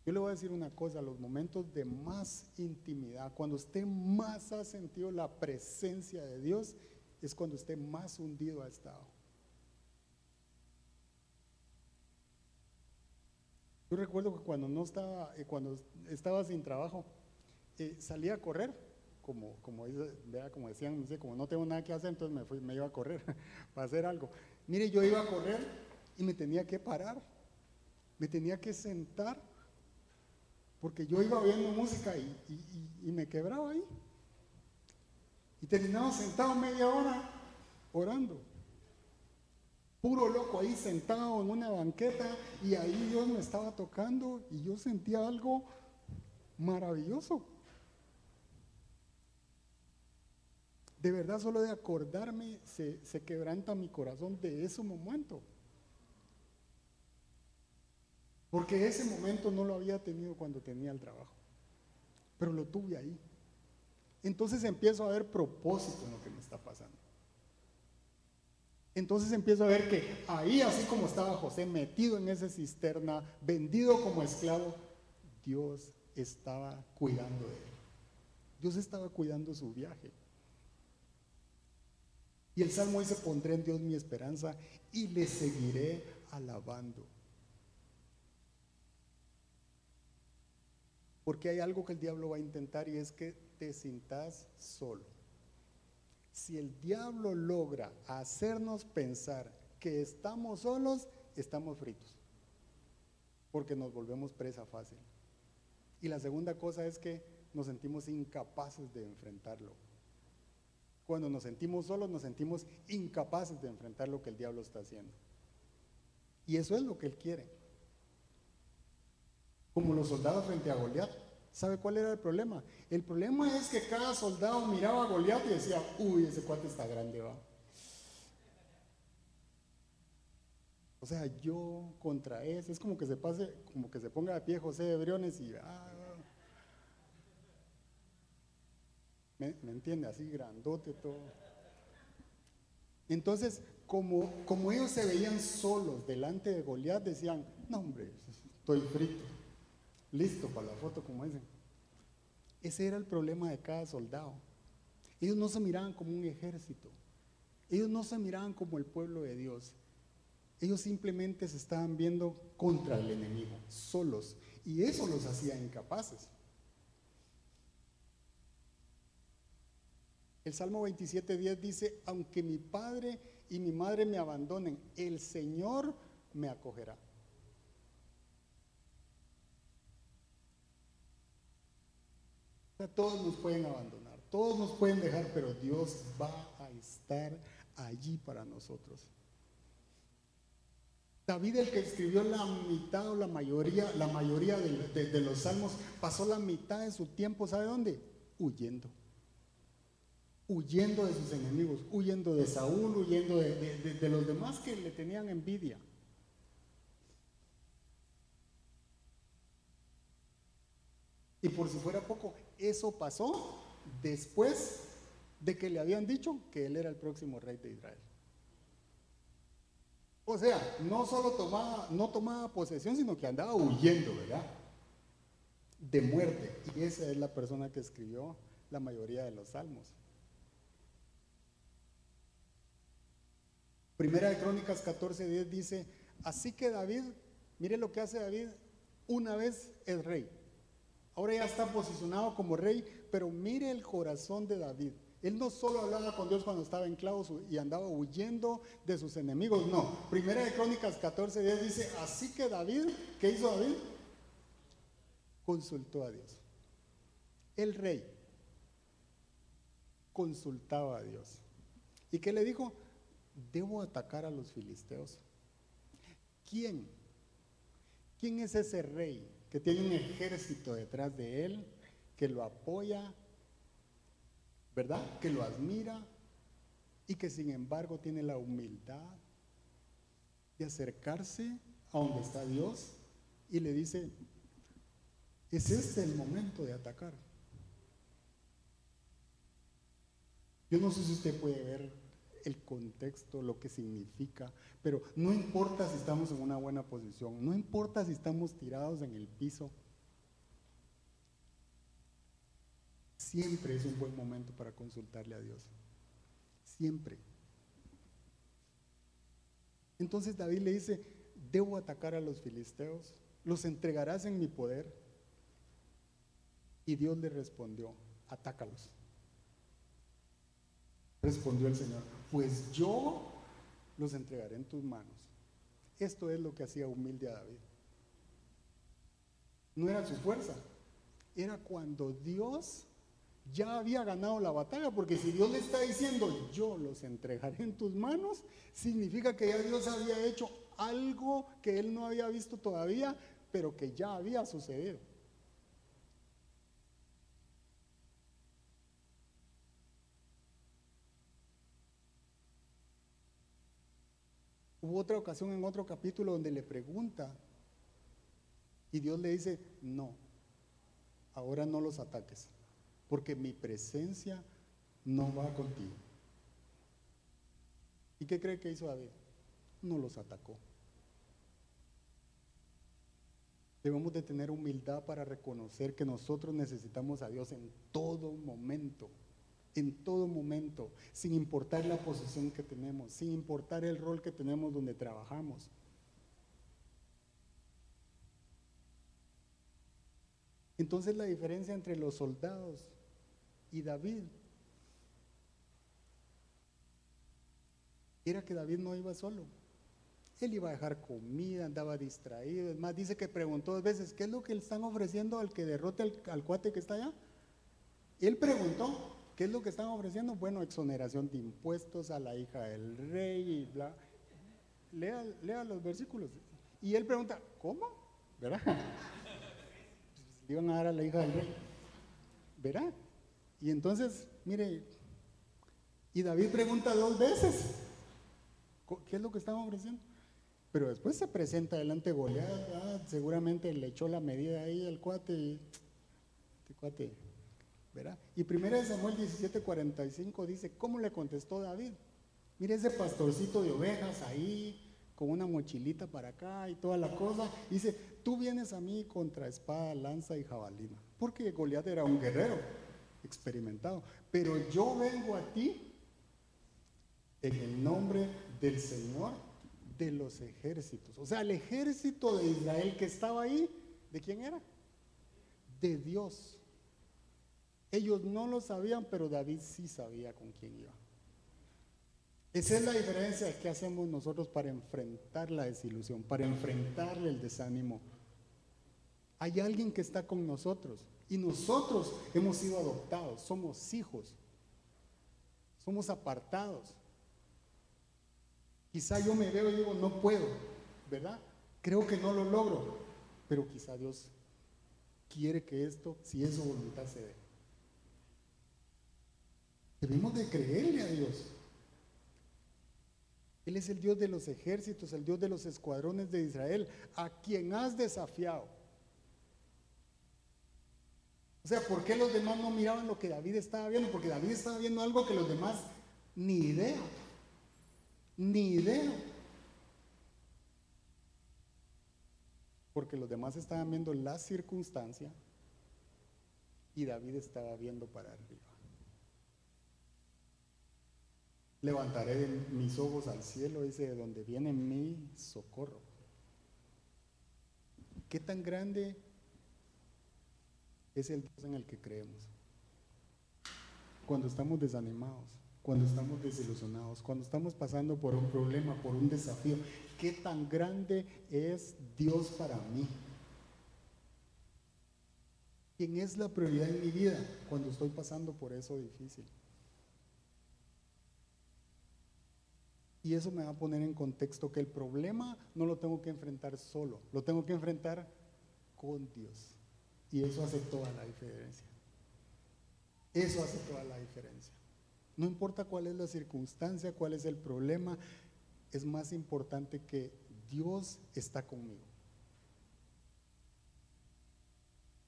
A: Yo le voy a decir una cosa, los momentos de más intimidad, cuando usted más ha sentido la presencia de Dios, es cuando usted más hundido ha estado. Yo recuerdo que cuando no estaba, eh, cuando estaba sin trabajo, eh, salía a correr, como, como, como decían, como no tengo nada que hacer, entonces me, fui, me iba a correr para hacer algo. Mire, yo iba a correr y me tenía que parar, me tenía que sentar, porque yo iba viendo música y, me quebraba ahí. Y terminaba sentado media hora orando. Puro loco ahí sentado en una banqueta y ahí Dios me estaba tocando y yo sentía algo maravilloso. De verdad, solo de acordarme se, se quebranta mi corazón de ese momento. Porque ese momento no lo había tenido cuando tenía el trabajo, pero lo tuve ahí. Entonces empiezo a ver propósito en lo que me está pasando. Entonces empiezo a ver que ahí, así como estaba José metido en esa cisterna, vendido como esclavo, Dios estaba cuidando de él. Dios estaba cuidando su viaje. Y el Salmo dice, pondré en Dios mi esperanza y le seguiré alabando. Porque hay algo que el diablo va a intentar y es que te sintas solo. Si el diablo logra hacernos pensar que estamos solos, estamos fritos. Porque nos volvemos presa fácil. Y la segunda cosa es que nos sentimos incapaces de enfrentarlo. Cuando nos sentimos solos, nos sentimos incapaces de enfrentar lo que el diablo está haciendo. Y eso es lo que él quiere como los soldados frente a Goliat. ¿Sabe cuál era el problema? El problema es que cada soldado miraba a Goliat y decía, uy, ese cuate está grande, va. O sea, yo contra ese, es como que se pase, como que se ponga de pie José de Briones y, ah, ¿me, ¿me, entiende? Así grandote todo. Entonces, como, como ellos se veían solos delante de Goliat, decían, no hombre, estoy frito listo para la foto, como dicen. Ese era el problema de cada soldado. Ellos no se miraban como un ejército. Ellos no se miraban como el pueblo de Dios. Ellos simplemente se estaban viendo contra el enemigo, solos. Y eso los hacía incapaces. El Salmo 27.10 dice, aunque mi padre y mi madre me abandonen, el Señor me acogerá. Todos nos pueden abandonar, todos nos pueden dejar, pero Dios va a estar allí para nosotros. David, el que escribió la mitad o la mayoría, la mayoría de, los salmos, pasó la mitad de su tiempo, ¿sabe dónde? Huyendo. Huyendo de sus enemigos, huyendo de Saúl, huyendo de los demás que le tenían envidia. Y por si fuera poco, eso pasó después de que le habían dicho que él era el próximo rey de Israel. O sea, no solo tomaba, no tomaba posesión, sino que andaba huyendo, ¿verdad? De muerte. Y esa es la persona que escribió la mayoría de los salmos. Primera de Crónicas 14:10 dice, así que David, mire lo que hace David, una vez es rey. Ahora ya está posicionado como rey, pero mire el corazón de David. Él no solo hablaba con Dios cuando estaba en clavos y andaba huyendo de sus enemigos, no. Primera de Crónicas 14, 10 dice, así que David, ¿qué hizo David? Consultó a Dios. El rey consultaba a Dios. ¿Y qué le dijo? Debo atacar a los filisteos. ¿Quién? ¿Quién es ese rey que tiene un ejército detrás de él, que lo apoya, ¿verdad? Que lo admira y que sin embargo tiene la humildad de acercarse a donde está Dios y le dice, es este el momento de atacar. Yo no sé si usted puede ver el contexto, lo que significa, pero no importa si estamos en una buena posición, no importa si estamos tirados en el piso, siempre es un buen momento para consultarle a Dios. Siempre. Entonces David le dice, debo atacar a los filisteos, los entregarás en mi poder. Y Dios le respondió, atácalos. Respondió el Señor, pues yo los entregaré en tus manos. Esto es lo que hacía humilde a David. No era su fuerza, era cuando Dios ya había ganado la batalla, porque si Dios le está diciendo, yo los entregaré en tus manos, significa que ya Dios había hecho algo que él no había visto todavía, pero que ya había sucedido. Hubo otra ocasión en otro capítulo donde le pregunta y Dios le dice, no, ahora no los ataques porque mi presencia no va contigo. ¿Y qué cree que hizo David? No los atacó. Debemos de tener humildad para reconocer que nosotros necesitamos a Dios en todo momento, en todo momento, sin importar la posición que tenemos, sin importar el rol que tenemos donde trabajamos. Entonces la diferencia entre los soldados y David. Era que David no iba solo. Él iba a dejar comida, andaba distraído. Es más, dice que preguntó dos veces, ¿qué es lo que le están ofreciendo al que derrote al, cuate que está allá? Él preguntó, ¿qué es lo que están ofreciendo? Bueno, exoneración de impuestos a la hija del rey y bla. Lea, lea los versículos. Y él pregunta, ¿cómo? ¿Verdad? Le iban a dar a la hija del rey. ¿Verdad? Y entonces, mire, y David pregunta dos veces, ¿qué es lo que están ofreciendo? Pero después se presenta delante Goliat, ah, seguramente le echó la medida ahí al cuate, y, este cuate, ¿verdad? Y primera de Samuel 17:45 dice, ¿cómo le contestó David? Mire ese pastorcito de ovejas ahí, con una mochilita para acá y toda la cosa. Dice, tú vienes a mí contra espada, lanza y jabalina. Porque Goliat era un guerrero experimentado. Pero yo vengo a ti en el nombre del Señor de los ejércitos. O sea, el ejército de Israel que estaba ahí, ¿de quién era? De Dios. Ellos no lo sabían, pero David sí sabía con quién iba. Esa es la diferencia que hacemos nosotros para enfrentar la desilusión, para enfrentarle el desánimo. Hay alguien que está con nosotros. Y nosotros hemos sido adoptados, somos hijos, somos apartados. Quizá yo me veo y digo, no puedo, ¿verdad? Creo que no lo logro, pero quizá Dios quiere que esto, si es su voluntad, se dé. Debemos de creerle a Dios. Él es el Dios de los ejércitos, el Dios de los escuadrones de Israel, a quien has desafiado. O sea, ¿por qué los demás no miraban lo que David estaba viendo? Porque David estaba viendo algo que los demás ni idea, ni idea. Porque los demás estaban viendo la circunstancia y David estaba viendo para arriba. Levantaré mis ojos al cielo, dice, de donde viene mi socorro. ¿Qué tan grande es el Dios en el que creemos. cuando estamos desanimados, cuando estamos desilusionados, cuando estamos pasando por un problema, por un desafío. ¿Qué tan grande es Dios para mí? ¿Quién es la prioridad en mi vida cuando estoy pasando por eso difícil? Y eso me va a poner en contexto que el problema no lo tengo que enfrentar solo, lo tengo que enfrentar con Dios. Y eso hace toda la diferencia. Eso hace toda la diferencia. No importa cuál es la circunstancia, cuál es el problema, es más importante que Dios está conmigo.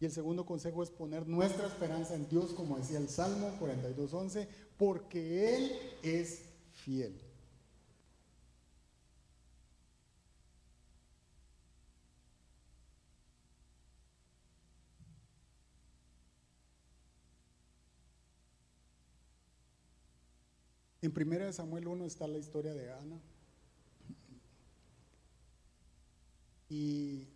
A: Y el segundo consejo es poner nuestra esperanza en Dios, como decía el Salmo 42.11, porque Él es fiel. En 1 Samuel 1 está la historia de Ana. Y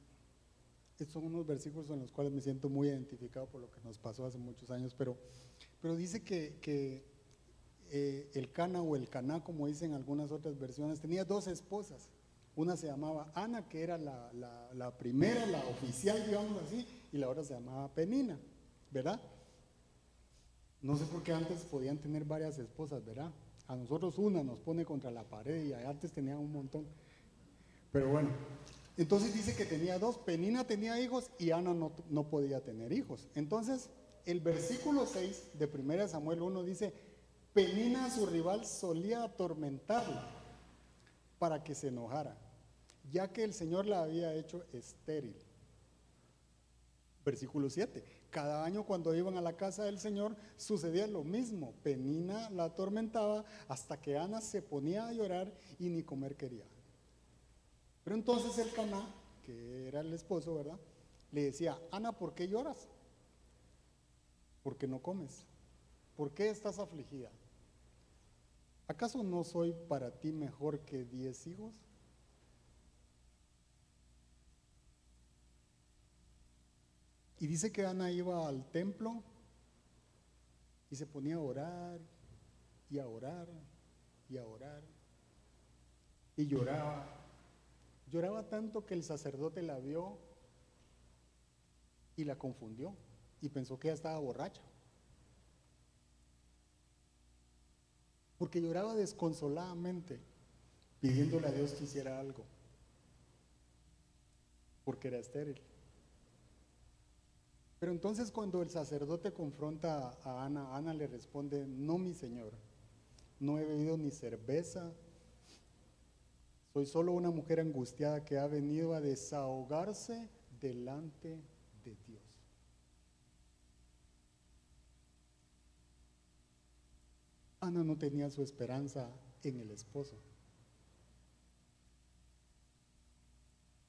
A: estos son unos versículos en los cuales me siento muy identificado por lo que nos pasó hace muchos años, pero, pero dice que, eh, el Cana o el Caná, como dicen algunas otras versiones, tenía dos esposas. Una se llamaba Ana, que era la, la primera, la oficial, digamos así, y la otra se llamaba Penina, ¿verdad? No sé por qué antes podían tener varias esposas, ¿verdad? A nosotros una nos pone contra la pared y antes tenía un montón. Pero bueno, entonces dice que tenía dos. Penina tenía hijos y Ana no, no podía tener hijos. Entonces, el versículo 6 de 1 Samuel 1 dice, Penina su rival solía atormentarla para que se enojara, ya que el Señor la había hecho estéril. Versículo 7. Cada año cuando iban a la casa del Señor sucedía lo mismo. Penina la atormentaba hasta que Ana se ponía a llorar y ni comer quería. Pero entonces el Caná, que era el esposo, ¿verdad? Le decía, Ana, ¿por qué lloras? ¿Por qué no comes? ¿Por qué estás afligida? ¿Acaso no soy para ti mejor que diez hijos? Y dice que Ana iba al templo y se ponía a orar y a orar y a orar y lloraba. Lloraba tanto que el sacerdote la vio y la confundió y pensó que ella estaba borracha. Porque lloraba desconsoladamente pidiéndole a Dios que hiciera algo. Porque era estéril. Pero entonces cuando el sacerdote confronta a Ana, Ana le responde, no mi señor, no he bebido ni cerveza, soy solo una mujer angustiada que ha venido a desahogarse delante de Dios. Ana no tenía su esperanza en el esposo.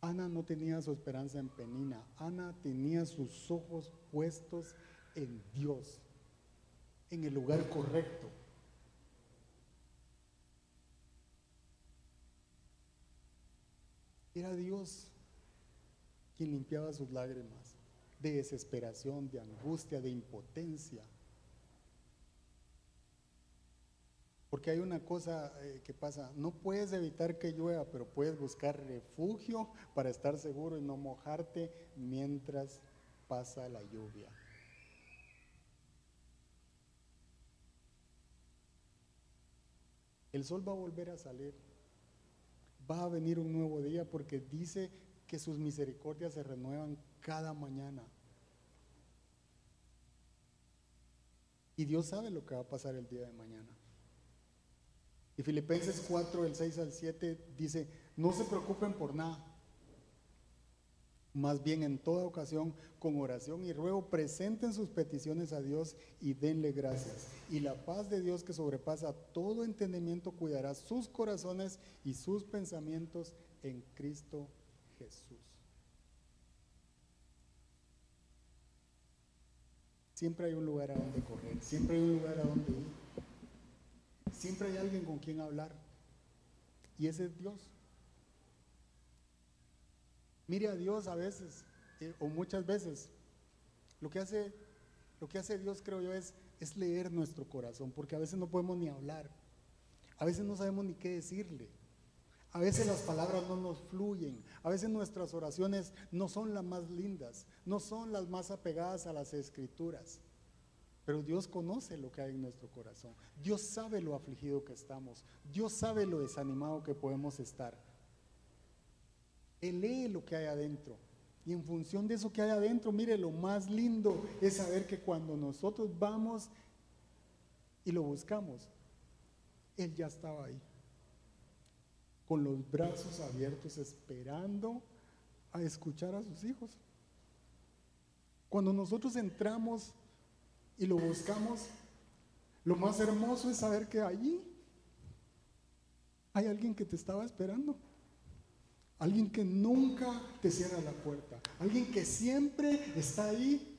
A: Ana no tenía su esperanza en Penina. Ana tenía sus ojos puestos en Dios, en el lugar correcto. Era Dios quien limpiaba sus lágrimas de desesperación, de angustia, de impotencia. Porque hay una cosa eh, que pasa, no puedes evitar que llueva, pero puedes buscar refugio para estar seguro y no mojarte mientras pasa la lluvia. El sol va a volver a salir. Va a venir un nuevo día porque dice que sus misericordias se renuevan cada mañana. Y Dios sabe lo que va a pasar el día de mañana. Y Filipenses 4, del 6 al 7 dice, no se preocupen por nada. Más bien en toda ocasión, con oración y ruego, presenten sus peticiones a Dios y denle gracias. Y la paz de Dios que sobrepasa todo entendimiento cuidará sus corazones y sus pensamientos en Cristo Jesús. Siempre hay un lugar a donde correr, siempre hay un lugar a donde ir. Siempre hay alguien con quien hablar. Y ese es Dios. Mire a Dios a veces, eh, o muchas veces. Lo que, hace, lo que hace Dios, creo yo, es es leer nuestro corazón, porque a veces no podemos ni hablar, a veces no sabemos ni qué decirle, a veces las palabras no nos fluyen, a veces nuestras oraciones no son las más lindas, no son las más apegadas a las escrituras. Pero Dios conoce lo que hay en nuestro corazón. Dios sabe lo afligido que estamos. Dios sabe lo desanimado que podemos estar. Él lee lo que hay adentro. Y en función de eso que hay adentro, mire, lo más lindo es saber que cuando nosotros vamos y lo buscamos, Él ya estaba ahí. Con los brazos abiertos esperando a escuchar a sus hijos. Cuando nosotros entramos y lo buscamos, lo más hermoso es saber que allí hay alguien que te estaba esperando. Alguien que nunca te cierra la puerta. Alguien que siempre está ahí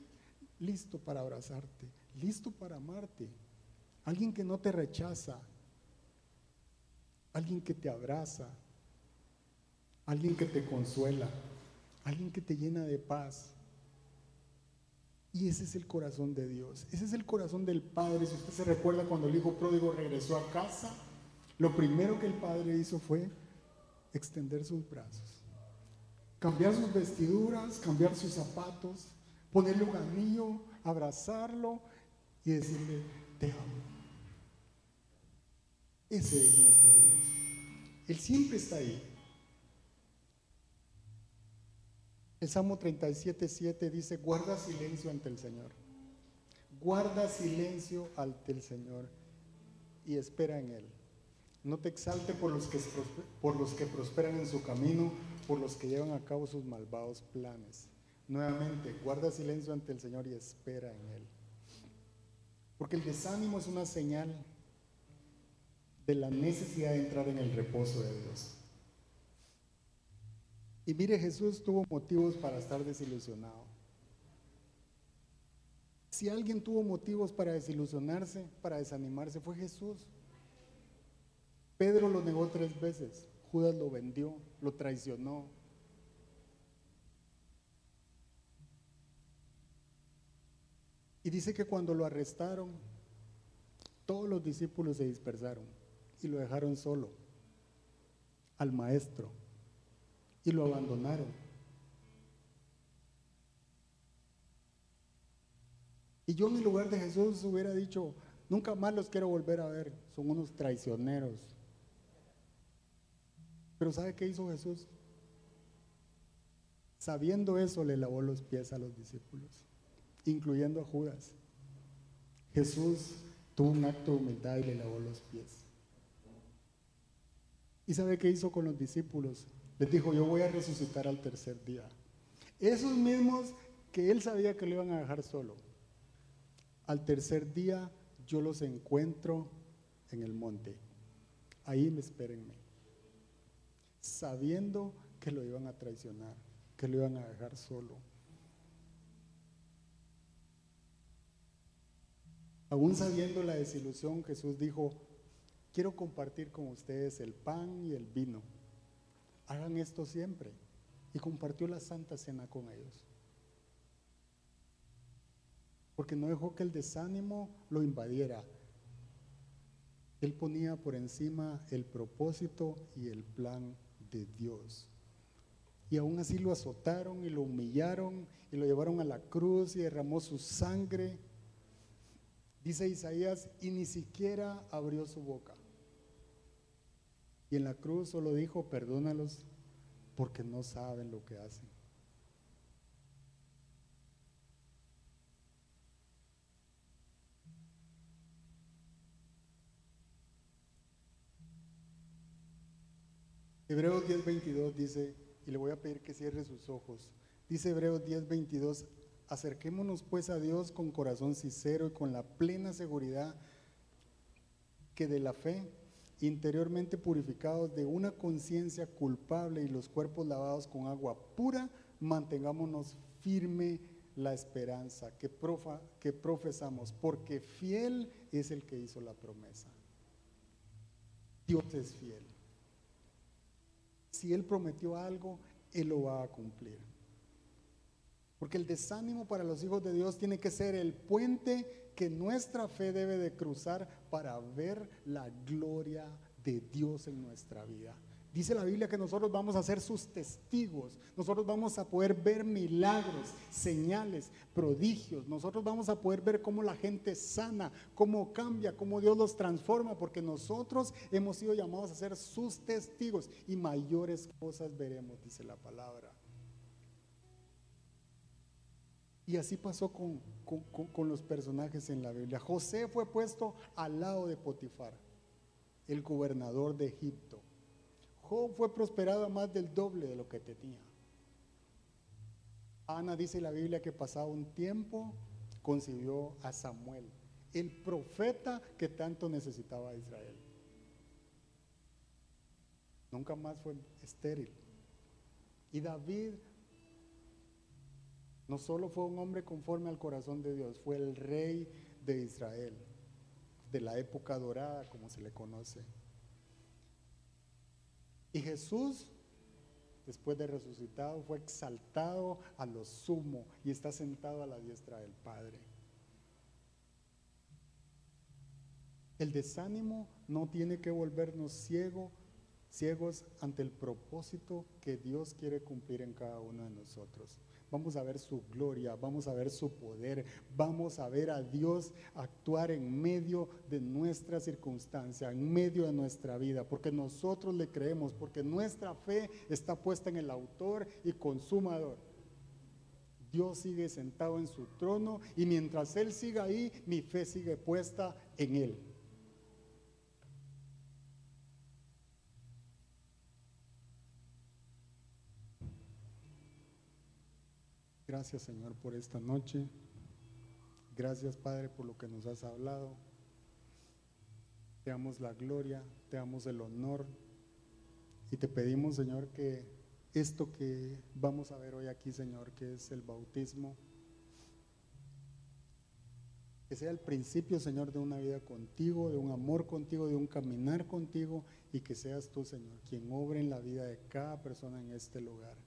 A: listo para abrazarte, listo para amarte. Alguien que no te rechaza. Alguien que te abraza. Alguien que te consuela. Alguien que te llena de paz. Y ese es el corazón de Dios. Ese es el corazón del Padre. Si usted se recuerda cuando el hijo pródigo regresó a casa, lo primero que el Padre hizo fue extender sus brazos, cambiar sus vestiduras, cambiar sus zapatos, ponerle un anillo, abrazarlo y decirle, te amo. Ese es nuestro Dios. Él siempre está ahí. El Salmo 37, 7 dice, guarda silencio ante el Señor. Guarda silencio ante el Señor y espera en Él. No te exalte por los, que, por los que prosperan en su camino, por los que llevan a cabo sus malvados planes. Nuevamente, guarda silencio ante el Señor y espera en Él. Porque el desánimo es una señal de la necesidad de entrar en el reposo de Dios. Y mire, Jesús tuvo motivos para estar desilusionado. Si alguien tuvo motivos para desilusionarse, para desanimarse, fue Jesús. Pedro lo negó tres veces, Judas lo vendió, lo traicionó. Y dice que cuando lo arrestaron, todos los discípulos se dispersaron y lo dejaron solo al maestro y lo abandonaron. Y yo en el lugar de Jesús hubiera dicho, nunca más los quiero volver a ver, son unos traicioneros. Pero ¿sabe qué hizo Jesús? Sabiendo eso, le lavó los pies a los discípulos, incluyendo a Judas. Jesús tuvo un acto de humildad y le lavó los pies. ¿Y sabe qué hizo con los discípulos? Les dijo, yo voy a resucitar al tercer día. Esos mismos que él sabía que lo iban a dejar solo. Al tercer día yo los encuentro en el monte. Ahí me espérenme. Sabiendo que lo iban a traicionar, que lo iban a dejar solo. Aún sabiendo la desilusión, Jesús dijo, quiero compartir con ustedes el pan y el vino hagan esto siempre. Y compartió la Santa Cena con ellos. Porque no dejó que el desánimo lo invadiera. Él ponía por encima el propósito y el plan de Dios. Y aún así lo azotaron y lo humillaron y lo llevaron a la cruz y derramó su sangre. Dice Isaías, y ni siquiera abrió su boca. Y en la cruz solo dijo, perdónalos porque no saben lo que hacen. Hebreos 10:22 dice, y le voy a pedir que cierre sus ojos, dice Hebreos 10:22, acerquémonos pues a Dios con corazón sincero y con la plena seguridad que de la fe interiormente purificados de una conciencia culpable y los cuerpos lavados con agua pura, mantengámonos firme la esperanza que, profesamos, porque fiel es el que hizo la promesa. Dios es fiel. Si Él prometió algo, Él lo va a cumplir. Porque el desánimo para los hijos de Dios tiene que ser el puente que nuestra fe debe de cruzar para ver la gloria de Dios en nuestra vida. Dice la Biblia que nosotros vamos a ser sus testigos, nosotros vamos a poder ver milagros, señales, prodigios, nosotros vamos a poder ver cómo la gente sana, cómo cambia, cómo Dios los transforma, porque nosotros hemos sido llamados a ser sus testigos y mayores cosas veremos, dice la palabra. Y así pasó con, con, los personajes en la Biblia. José fue puesto al lado de Potifar, el gobernador de Egipto. Job fue prosperado a más del doble de lo que tenía. Ana dice en la Biblia que pasado un tiempo concibió a Samuel, el profeta que tanto necesitaba Israel. Nunca más fue estéril. Y David no solo fue un hombre conforme al corazón de Dios, fue el rey de Israel, de la época dorada, como se le conoce. Y Jesús, después de resucitado, fue exaltado a lo sumo y está sentado a la diestra del Padre. El desánimo no tiene que volvernos ciego, ciegos ante el propósito que Dios quiere cumplir en cada uno de nosotros vamos a ver su gloria, vamos a ver su poder, vamos a ver a Dios actuar en medio de nuestra circunstancia, en medio de nuestra vida, porque nosotros le creemos, porque nuestra fe está puesta en el autor y consumador. Dios sigue sentado en su trono y mientras Él siga ahí, mi fe sigue puesta en Él. Gracias Señor por esta noche. Gracias Padre por lo que nos has hablado. Te damos la gloria, te damos el honor y te pedimos Señor que esto que vamos a ver hoy aquí Señor, que es el bautismo, que sea el principio Señor de una vida contigo, de un amor contigo, de un caminar contigo y que seas tú Señor quien obre en la vida de cada persona en este lugar.